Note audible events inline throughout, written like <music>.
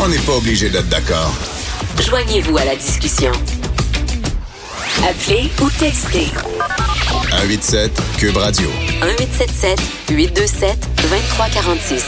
On n'est pas obligé d'être d'accord. Joignez-vous à la discussion. Appelez ou textez. 187 Cube Radio. 1877 827 2346.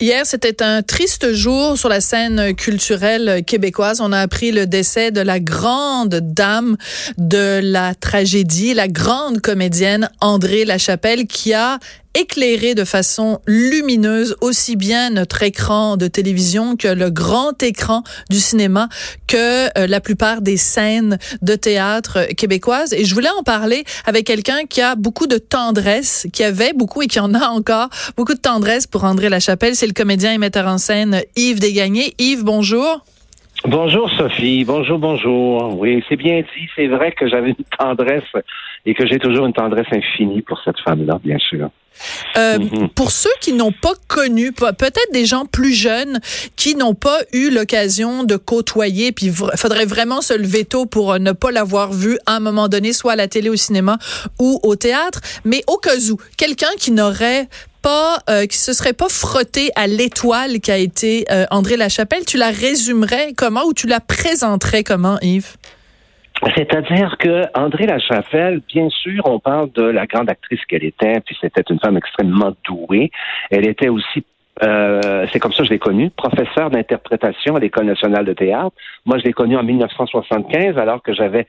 Hier, c'était un triste jour sur la scène culturelle québécoise. On a appris le décès de la grande dame de la tragédie, la grande comédienne André Lachapelle, qui a éclairé de façon lumineuse aussi bien notre écran de télévision que le grand écran du cinéma que euh, la plupart des scènes de théâtre québécoises. Et je voulais en parler avec quelqu'un qui a beaucoup de tendresse, qui avait beaucoup et qui en a encore beaucoup de tendresse pour André Lachapelle. C'est le comédien et metteur en scène Yves Desgagnés. Yves, bonjour. Bonjour Sophie, bonjour, bonjour. Oui, c'est bien dit, c'est vrai que j'avais une tendresse et que j'ai toujours une tendresse infinie pour cette femme-là, bien sûr. Euh, mhm. Pour ceux qui n'ont pas connu, peut-être des gens plus jeunes qui n'ont pas eu l'occasion de côtoyer, puis il faudrait vraiment se lever tôt pour euh, ne pas l'avoir vu à un moment donné, soit à la télé, au cinéma ou au théâtre. Mais au cas où, quelqu'un qui n'aurait pas, euh, qui se serait pas frotté à l'étoile qui a été André Lachapelle, tu la résumerais comment ou tu la présenterais comment, Yves? C'est-à-dire que André Lachapelle, bien sûr, on parle de la grande actrice qu'elle était, puis c'était une femme extrêmement douée. Elle était aussi euh, c'est comme ça que je l'ai connue, professeur d'interprétation à l'École nationale de théâtre. Moi, je l'ai connue en 1975, alors que j'avais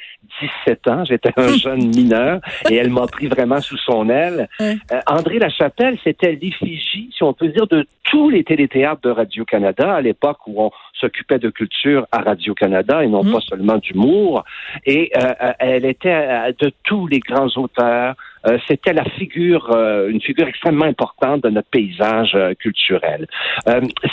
17 ans. J'étais un <laughs> jeune mineur et elle m'a pris vraiment sous son aile. Euh, André Lachapelle, c'était l'effigie, si on peut dire, de tous les téléthéâtres de Radio-Canada à l'époque où on s'occupait de culture à Radio-Canada et non mm. pas seulement d'humour. Et euh, elle était de tous les grands auteurs, euh, c'était la figure, euh, une figure extrêmement importante de notre paysage euh, culturel.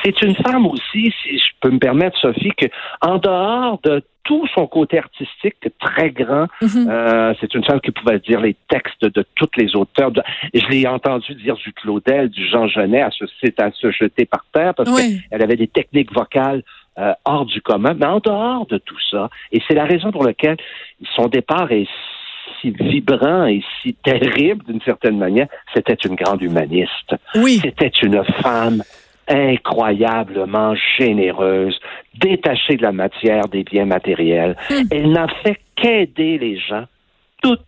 c'est une femme aussi, si je peux me permettre, Sophie, que en dehors de tout son côté artistique très grand. Mhm. c'est une femme qui pouvait dire les textes de tous les auteurs. je l'ai entendu dire du Claudel, du Jean Genet, à se, à se jeter par terre parce qu'elle avait des techniques vocales hors du commun. Mais en dehors de tout ça, et c'est la raison pour laquelle son départ est si vibrant et si terrible d'une certaine manière, c'était une grande humaniste. Oui. C'était une femme incroyablement généreuse, détachée de la matière, des biens matériels. Hmm. Elle n'a fait qu'aider les gens toute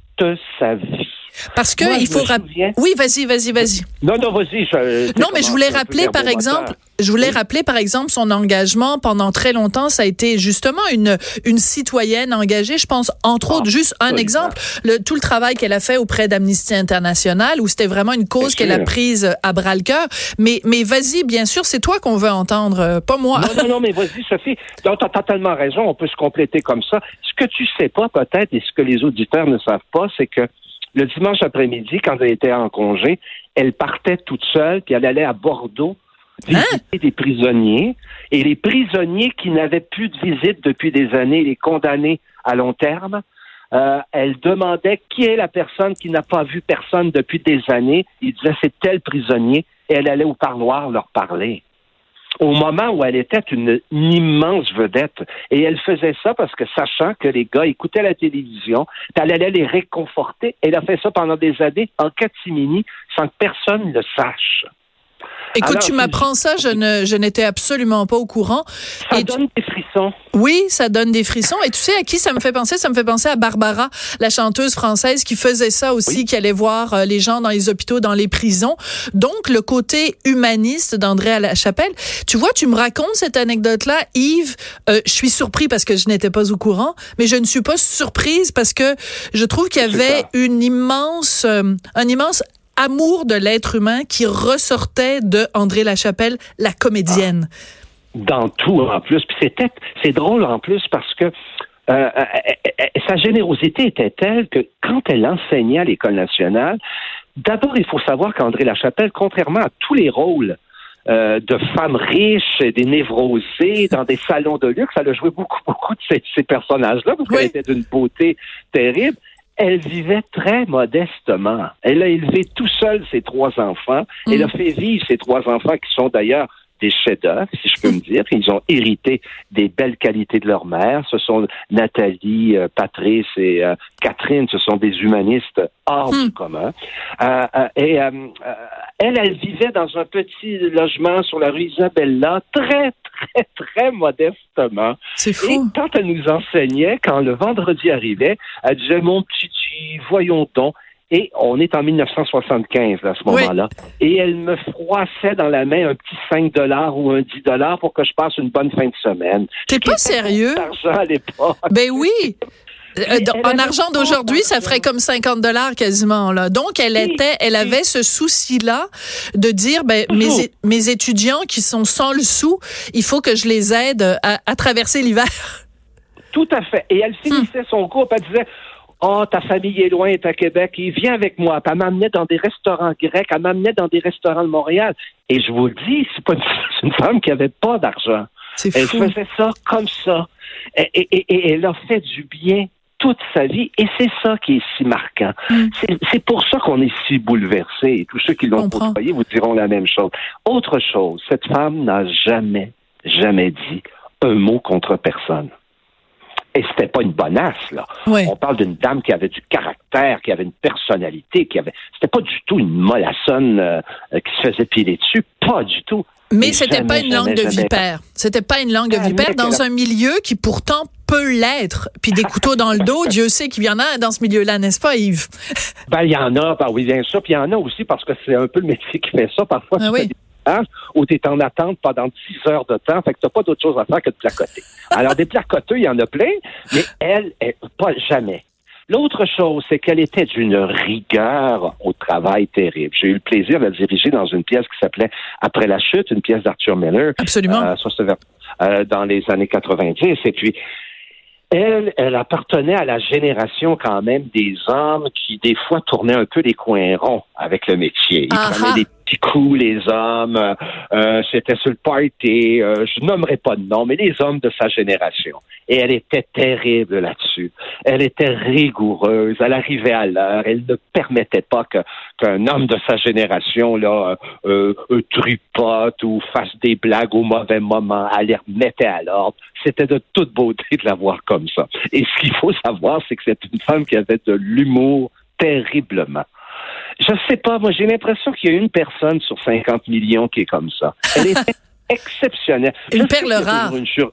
sa vie. Parce que il faut rappeler. Oui, vas-y, vas-y, vas-y. Non, non, vas-y. Non, mais je voulais rappeler, par exemple, je voulais rappeler, par exemple, son engagement pendant très longtemps. Ça a été justement une une citoyenne engagée. Je pense, entre autres, juste un exemple, le, tout le travail qu'elle a fait auprès d'Amnesty International, où c'était vraiment une cause qu'elle a prise à bras le cœur. Mais mais vas-y, bien sûr, c'est toi qu'on veut entendre, euh, pas moi. Non, non, non, mais vas-y, Sophie. Tu as totalement raison. On peut se compléter comme ça. Ce que tu sais pas peut-être et ce que les auditeurs ne savent pas, c'est que le dimanche après-midi, quand elle était en congé, elle partait toute seule, puis elle allait à Bordeaux visiter hein? des prisonniers. Et les prisonniers qui n'avaient plus de visite depuis des années, les condamnés à long terme, euh, elle demandait qui est la personne qui n'a pas vu personne depuis des années. Il disait c'est tel prisonnier et elle allait au parloir leur parler au moment où elle était une, immense vedette. Et elle faisait ça parce que sachant que les gars écoutaient la télévision, elle allait les réconforter. Elle a fait ça pendant des années en catimini sans que personne le sache. Écoute, tu m'apprends ça, je ne, je n'étais absolument pas au courant. Ça donne des frissons. Oui, ça donne des frissons. Et tu sais à qui ça me fait penser? Ça me fait penser à Barbara, la chanteuse française qui faisait ça aussi, qui allait voir euh, les gens dans les hôpitaux, dans les prisons. Donc, le côté humaniste d'André à la chapelle. Tu vois, tu me racontes cette anecdote-là, Yves. Euh, je suis surpris parce que je n'étais pas au courant, mais je ne suis pas surprise parce que je trouve qu'il y avait une immense, euh, un immense amour de l'être humain qui ressortait de André Lachapelle, la comédienne. Dans tout, en plus. Puis c'était, c'est drôle en plus parce que euh, euh, euh, sa générosité était telle que quand elle enseignait à l'École nationale, d'abord, il faut savoir qu'André Lachapelle, contrairement à tous les rôles de femmes riches, des névrosées, dans des salons de luxe. Elle a joué beaucoup, <laughs> beaucoup de ces, personnages-là parce qu'elle était d'une beauté terrible elle vivait très modestement. Elle a élevé tout seul ses trois enfants. Elle a mm. fait vivre ses trois enfants qui sont d'ailleurs des chefs-d'œuvre, si je peux me dire. Ils ont hérité des belles qualités de leur mère. Ce sont Nathalie, euh, Patrice et euh, Catherine, ce sont des humanistes hors Hmm. du commun. Euh, et elle, elle vivait dans un petit logement sur la rue Isabella, très, très, très modestement. C'est Et fou. quand elle nous enseignait, quand le vendredi arrivait, elle disait Mon petit, voyons donc. Et on est en 1975 là, à ce Oui. moment-là. Et elle me froissait dans la main un petit 5 dollars ou un 10 dollars pour que je passe une bonne fin de semaine. T'es pas sérieux? D'argent à l'époque. Ben oui. Euh, en argent d'aujourd'hui, ça ferait comme 50 dollars quasiment là. Donc elle était, elle avait ce souci-là de dire ben mes, mes étudiants qui sont sans le sou, il faut que je les aide à, à traverser l'hiver. Tout à fait. Et elle Hmm. finissait son cours, elle disait Oh, ta famille est loin, est à Québec, et viens avec moi. Puis elle m'amenait dans des restaurants grecs, elle m'amenait dans des restaurants de Montréal. Et je vous le dis, c'est pas <laughs> une, femme qui avait pas d'argent. C'est Elle fou. faisait ça comme ça. Et, et- et- et elle a fait du bien toute sa vie. Et c'est ça qui est si marquant. Mm. C'est- pour ça qu'on est si bouleversé. Et tous ceux qui l'ont côtoyé vous diront la même chose. Autre chose, cette femme n'a jamais, jamais dit un mot contre personne. Et c'était pas une bonasse, là. Ouais. On parle d'une dame qui avait du caractère, qui avait une personnalité, qui avait. C'était pas du tout une mollassonne euh, qui se faisait piler dessus. Pas du tout. Mais c'était pas jamais, une langue de jamais. vipère. C'était pas une langue de Jamais vipère dans un milieu qui pourtant peut l'être. Puis des couteaux dans le dos, <laughs> Dieu sait qu'il y en a dans ce milieu-là, n'est-ce pas, Yves? Ben, il y en a, ben oui, bien sûr. Puis il y en a aussi parce que c'est un peu le métier qui fait ça. Parfois, Ah oui. Des plages où tu es en attente pendant 10 heures de temps. Fait que tu pas d'autre chose à faire que de placoter. <laughs> Alors, des placoteux, il y en a plein, mais elle, elle pas jamais. L'autre chose, c'est qu'elle était d'une rigueur au travail terrible. J'ai eu le plaisir de la diriger dans une pièce qui s'appelait Après la chute, une pièce d'Arthur Miller. Absolument. Euh, euh, dans les années 90. Et puis, elle, elle appartenait à la génération quand même des hommes qui, des fois, tournaient un peu les coins ronds avec le métier. Ils Ah ah. prenaient des coups, les hommes. euh, euh, C'était sur le party. euh, je nommerai pas de nom, mais les hommes de sa génération. Et elle était terrible là-dessus. Elle était rigoureuse. Elle arrivait à l'heure. Elle ne permettait pas qu'un homme de sa génération là euh, euh, tripote ou fasse des blagues au mauvais moment. Elle les remettait à l'ordre. C'était de toute beauté de la voir comme ça. Et ce qu'il faut savoir, c'est que c'est une femme qui avait de l'humour terriblement. Je sais pas, moi j'ai l'impression qu'il y a une personne sur 50 millions qui est comme ça. Elle était <laughs> exceptionnelle. Une perle rare. une sur-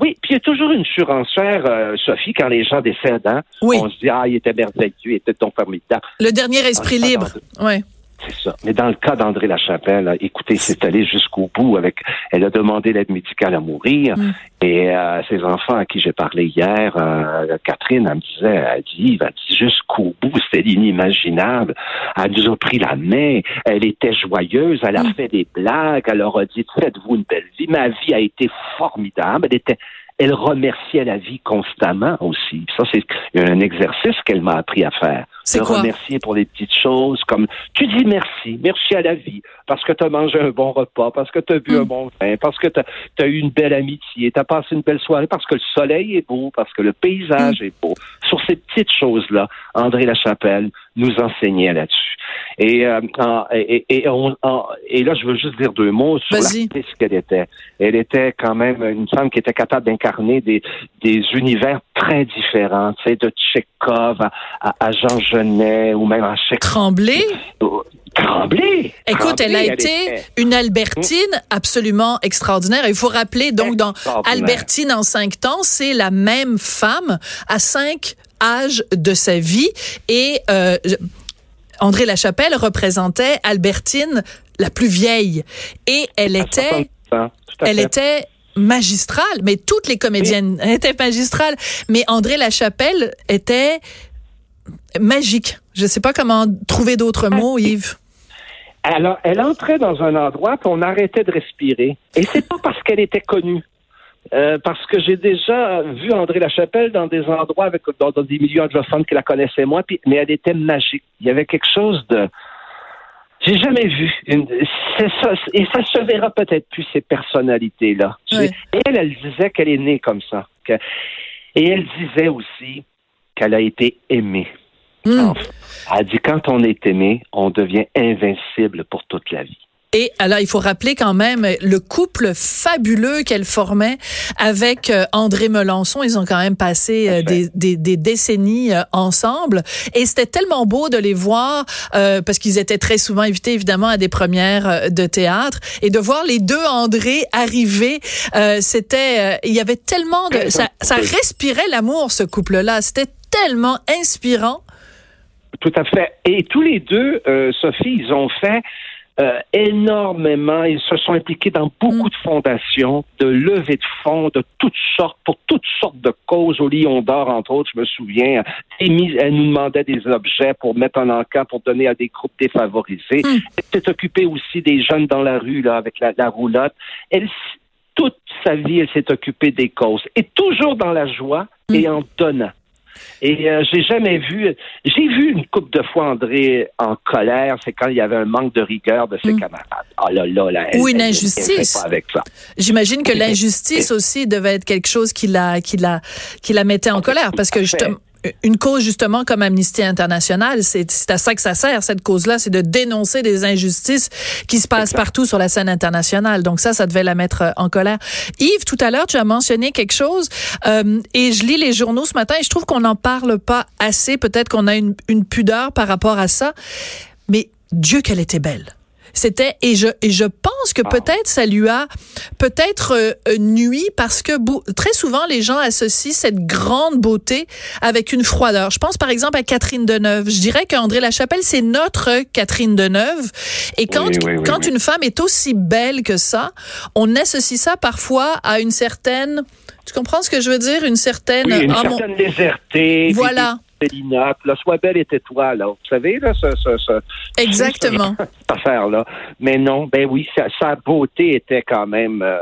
Oui, puis il y a toujours une surenchère, euh, Sophie, quand les gens décèdent. Hein? Oui. On se dit, ah, il était merveilleux, il était ton formidable. Le dernier esprit libre. Ouais. C'est ça. Mais dans le cas d'André Lachapelle, écoutez, c'est allé jusqu'au bout avec. Elle a demandé l'aide médicale à mourir. Mm. Et euh, ses enfants à qui j'ai parlé hier, euh, Catherine, elle me disait, elle dit, elle dit jusqu'au bout, c'était inimaginable. Elle nous a pris la main. Elle était joyeuse. Elle a Mm. fait des blagues. Elle leur a dit, faites-vous une belle vie. Ma vie a été formidable. Elle était elle remerciait la vie constamment aussi. Ça, c'est un exercice qu'elle m'a appris à faire. De quoi? remercier pour les petites choses, comme tu dis merci, merci à la vie, parce que tu as mangé un bon repas, parce que tu as bu Mm. un bon vin, parce que tu as, eu une belle amitié, tu as passé une belle soirée, parce que le soleil est beau, parce que le paysage est beau. Sur ces petites choses-là, André Lachapelle nous enseignait là-dessus. Et, euh, et, et, on- et là, je veux juste dire deux mots sur l'artiste qu'elle était. Elle était quand même une femme qui était capable d'incarner des, des univers très différents, tu sais, de Tchekhov à, à, à Jean Genet ou même à Tchekhov. Tremblay? Tremblay! Écoute, Tremblay, elle a été une Albertine absolument extraordinaire. Il faut rappeler, donc, dans. Albertine en cinq temps, c'est la même femme à cinq âges de sa vie. Et euh, André Lachapelle représentait Albertine la plus vieille. Et elle était, 60 ans, tout à elle fait. était magistrale. Mais toutes les comédiennes <laughs> étaient magistrales. Mais André Lachapelle était magique. Je sais pas comment trouver d'autres mots, Yves. Alors, elle entrait dans un endroit puis on arrêtait de respirer. Et c'est pas parce qu'elle était connue. Euh, parce que j'ai déjà vu André Lachapelle dans des endroits avec dans, dans des milieux anglophones qui la connaissaient moins, puis, mais elle était magique. Il y avait quelque chose de j'ai jamais vu. Une, ça, et ça se verra peut-être plus ces personnalités-là. Tu sais. Ouais. Et elle, elle disait qu'elle est née comme ça. Que- et elle disait aussi qu'elle a été aimée. Hmm. Enfin, Elle dit quand on est aimé, on devient invincible pour toute la vie. Et alors, il faut rappeler quand même le couple fabuleux qu'elle formait avec euh, André Melançon. Ils ont quand même passé euh, des, des, des, décennies euh, ensemble. Et c'était tellement beau de les voir parce qu'ils étaient très souvent invités, évidemment, à des premières de théâtre. Et de voir les deux André arriver, c'était... il y avait tellement de... Ça, ça respirait l'amour, ce couple-là. C'était tellement inspirant. Tout à fait. Et tous les deux, Sophie, ils ont fait euh, énormément. Ils se sont impliqués dans beaucoup de fondations, de levées de fonds de toutes sortes, pour toutes sortes de causes. Au Lion d'Or, entre autres, je me souviens, elle nous demandait des objets pour mettre en encamp, pour donner à des groupes défavorisés. Hmm. Elle s'est occupée aussi des jeunes dans la rue, là, avec la, la roulotte. Elle, toute sa vie, elle s'est occupée des causes. Et toujours dans la joie et hmm. en donnant. Et euh, j'ai jamais vu. J'ai vu une coupe de fois André en colère. C'est quand il y avait un manque de rigueur de ses mm. camarades. Ah là là là. Ou une injustice. J'imagine que <laughs> l'injustice aussi devait être quelque chose qui la qui la qui la mettait en colère parce que justement une cause justement comme Amnesty International, c'est à ça que ça sert cette cause-là, c'est de dénoncer des injustices qui se passent partout sur la scène internationale. Donc ça, ça devait la mettre euh, en colère. Yves, tout à l'heure, tu as mentionné quelque chose euh, et je lis les journaux ce matin et je trouve qu'on n'en parle pas assez. Peut-être qu'on a une, une pudeur par rapport à ça, mais Dieu qu'elle était belle. C'était et je et je pense que peut-être ça lui a peut-être euh, nuit parce que très souvent les gens associent cette grande beauté avec une froideur. Je pense par exemple à Catherine Deneuve. Je dirais qu'André Lachapelle c'est notre Catherine Deneuve et quand quand une femme est aussi belle que ça, on associe ça parfois à une certaine tu comprends ce que je veux dire? Une certaine une ah, certaine légèreté. Voilà. Là, sois belle et tais-toi, là. Vous savez, là, ce, ce, ce Exactement. Cette affaire-là. Mais non, ben oui, sa, sa beauté était quand même euh,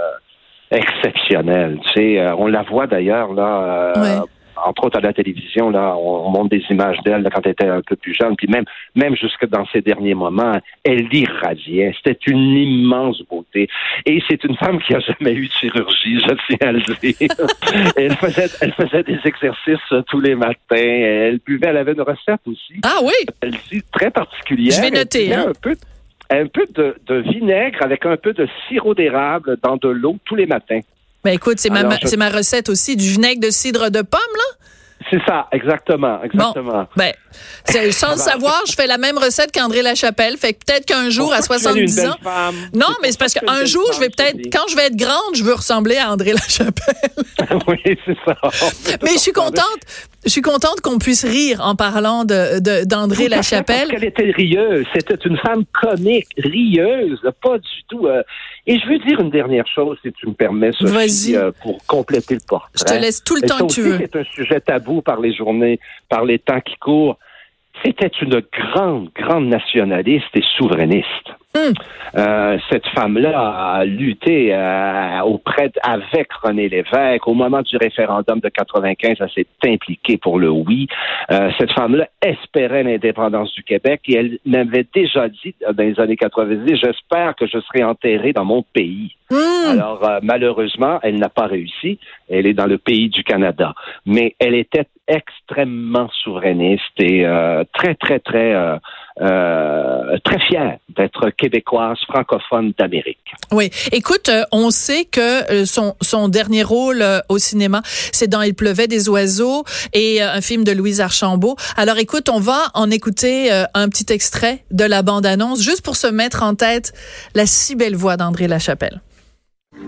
exceptionnelle. Tu sais, euh, on la voit d'ailleurs, là, euh, entre autres à la télévision, là, on, montre des images d'elle quand elle était un peu plus jeune, puis même, même jusque dans ses derniers moments, elle irradiait. C'était une immense beauté. Et c'est une femme qui a jamais eu de chirurgie, je tiens à le dire. <laughs> elle faisait, elle faisait des exercices euh, tous les matins. Elle buvait, elle avait une recette aussi. Ah oui? Elle dit très particulière. Je vais noter. Hein? Un peu, un peu de, de, vinaigre avec un peu de sirop d'érable dans de l'eau tous les matins. Ben écoute, c'est ma, ma recette aussi, du vinaigre de cidre de pomme, là? C'est ça, exactement, exactement. Bon, ben, sans le savoir, je fais la même recette qu'André Lachapelle. Fait que peut-être qu'un jour, à 70 ans. Non, mais c'est parce qu'un jour, je vais peut-être, quand je vais être grande, je veux ressembler à André Lachapelle. <laughs> oui, c'est ça. mais je suis contente. Je suis contente qu'on puisse rire en parlant de d'André Lachapelle. Parce qu'elle était rieuse. C'était une femme comique, rieuse, pas du tout. Euh, et je veux dire une dernière chose, si tu me permets, Sophie, euh, pour compléter le portrait. Je te laisse tout le temps que tu veux. C'est un sujet tabou par les journées, par les temps qui courent. C'était une grande, grande nationaliste et souverainiste. Hmm. Euh, cette femme-là a lutté euh, auprès avec René Lévesque. Au moment du référendum de 95, elle s'est impliquée pour le oui. Euh, cette femme-là espérait l'indépendance du Québec et elle m'avait déjà dit dans les années 90, j'espère que je serai enterrée dans mon pays. Hmm. Alors malheureusement, elle n'a pas réussi. Elle est dans le pays du Canada, mais elle était extrêmement souverainiste et très très très euh, très fière d'être québécoise francophone d'Amérique. Oui, écoute, euh, on sait que euh, son, son dernier rôle au cinéma, c'est dans Il pleuvait des oiseaux et un film de Louise Archambault. Alors écoute, on va en écouter un petit extrait de la bande-annonce juste pour se mettre en tête la si belle voix d'André Lachapelle.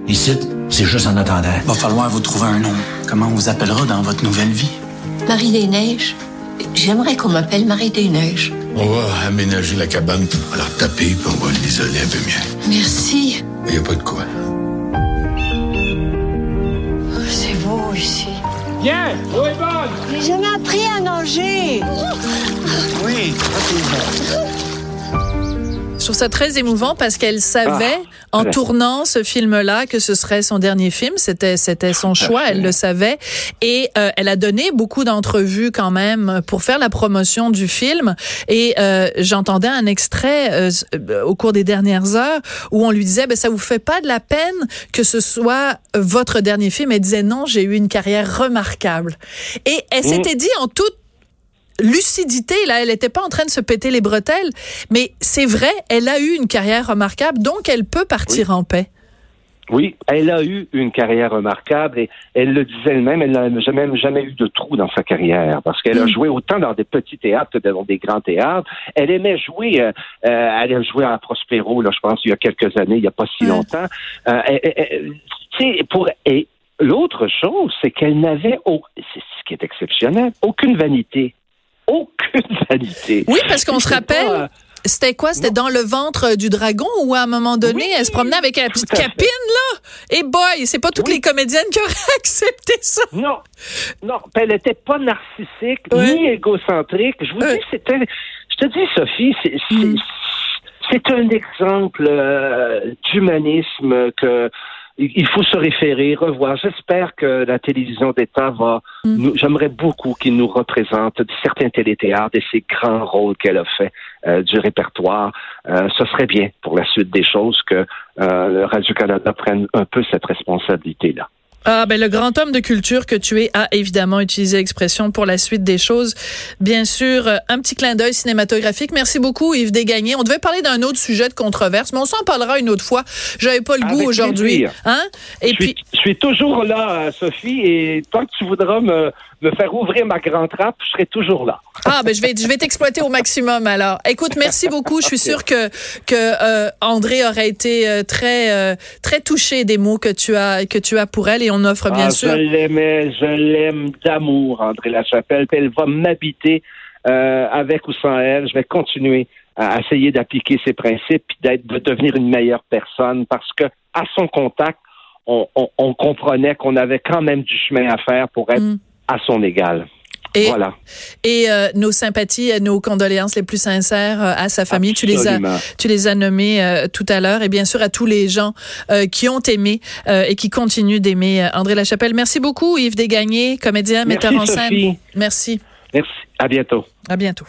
Ici, c'est juste en attendant. Va falloir vous trouver un nom. Comment on vous appellera dans votre nouvelle vie? Marie des Neiges. J'aimerais qu'on m'appelle Marie des Neiges. On va aménager la cabane, on va la taper, puis on va l'isoler un peu mieux. Merci. Il n'y a pas de quoi. Oh, c'est beau ici. Viens, l'eau est bonne. J'ai jamais appris à nager. Oui, je trouve ça très émouvant parce qu'elle savait ah, en tournant ce film-là que ce serait son dernier film. C'était c'était son choix, elle le savait et euh, elle a donné beaucoup d'entrevues quand même pour faire la promotion du film. Et euh, j'entendais un extrait euh, au cours des dernières heures où on lui disait ben ça vous fait pas de la peine que ce soit votre dernier film? Elle disait non, j'ai eu une carrière remarquable. Et elle mm. s'était dit en toute lucidité. Là, elle n'était pas en train de se péter les bretelles, mais c'est vrai, elle a eu une carrière remarquable, donc elle peut partir en paix. Oui, elle a eu une carrière remarquable et elle le disait elle-même, elle n'a jamais, jamais eu de trou dans sa carrière parce qu'elle a joué autant dans des petits théâtres que dans des grands théâtres. Elle aimait jouer, euh, euh, elle a joué à Prospero, là, je pense, il y a quelques années, il n'y a pas si longtemps. Euh, pour, et l'autre chose, c'est qu'elle n'avait, c'est ce qui est exceptionnel, aucune vanité. Aucune vanité. Oui, parce qu'on se rappelle. C'était quoi? C'était dans le ventre du dragon ou à un moment donné, elle se promenait avec la petite capine, là? Et boy, c'est pas toutes les comédiennes qui auraient <laughs> accepté ça. Non. Non. Elle n'était pas narcissique ni égocentrique. Je vous dis, c'était. Je te dis, Sophie, c'est. Mm. C'est un exemple euh, d'humanisme que il faut se référer, revoir. J'espère que la télévision d'État va. Mm. J'aimerais beaucoup qu'il nous représente certains téléthéâtres et ces grands rôles qu'elle a fait euh, du répertoire. Euh, ce serait bien pour la suite des choses que euh, Radio-Canada prenne un peu cette responsabilité-là. Ah ben le grand homme de culture que tu es a évidemment utilisé l'expression pour la suite des choses. Bien sûr, euh, un petit clin d'œil cinématographique. Merci beaucoup Yves Desgagnés. On devait parler d'un autre sujet de controverse, mais on s'en parlera une autre fois. J'avais pas le goût aujourd'hui, hein? Et je puis suis, je suis toujours là euh, Sophie et tant que tu voudras me me faire ouvrir ma grande trappe, je serai toujours là. Ah ben je vais je vais t'exploiter au maximum alors. Écoute, merci beaucoup. Je suis sûre que que euh, André aurait été euh, très euh, très touché des mots que tu as que tu as pour elle et on offre bien ah, sûr. Je l'aimais, je l'aime d'amour, André Lachapelle. Elle va m'habiter avec ou sans elle. Je vais continuer à essayer d'appliquer ses principes et d'être de devenir une meilleure personne parce que à son contact, on, on, comprenait qu'on avait quand même du chemin à faire pour être mm à son égal. Et, voilà. Et euh, nos sympathies, nos condoléances les plus sincères euh, à sa famille. Tu les as, tu les as nommés euh, tout à l'heure, et bien sûr à tous les gens qui ont aimé et qui continuent d'aimer André Lachapelle. Merci beaucoup, Yves Desgagnés, comédien, metteur en scène. Merci. Merci. À bientôt. À bientôt.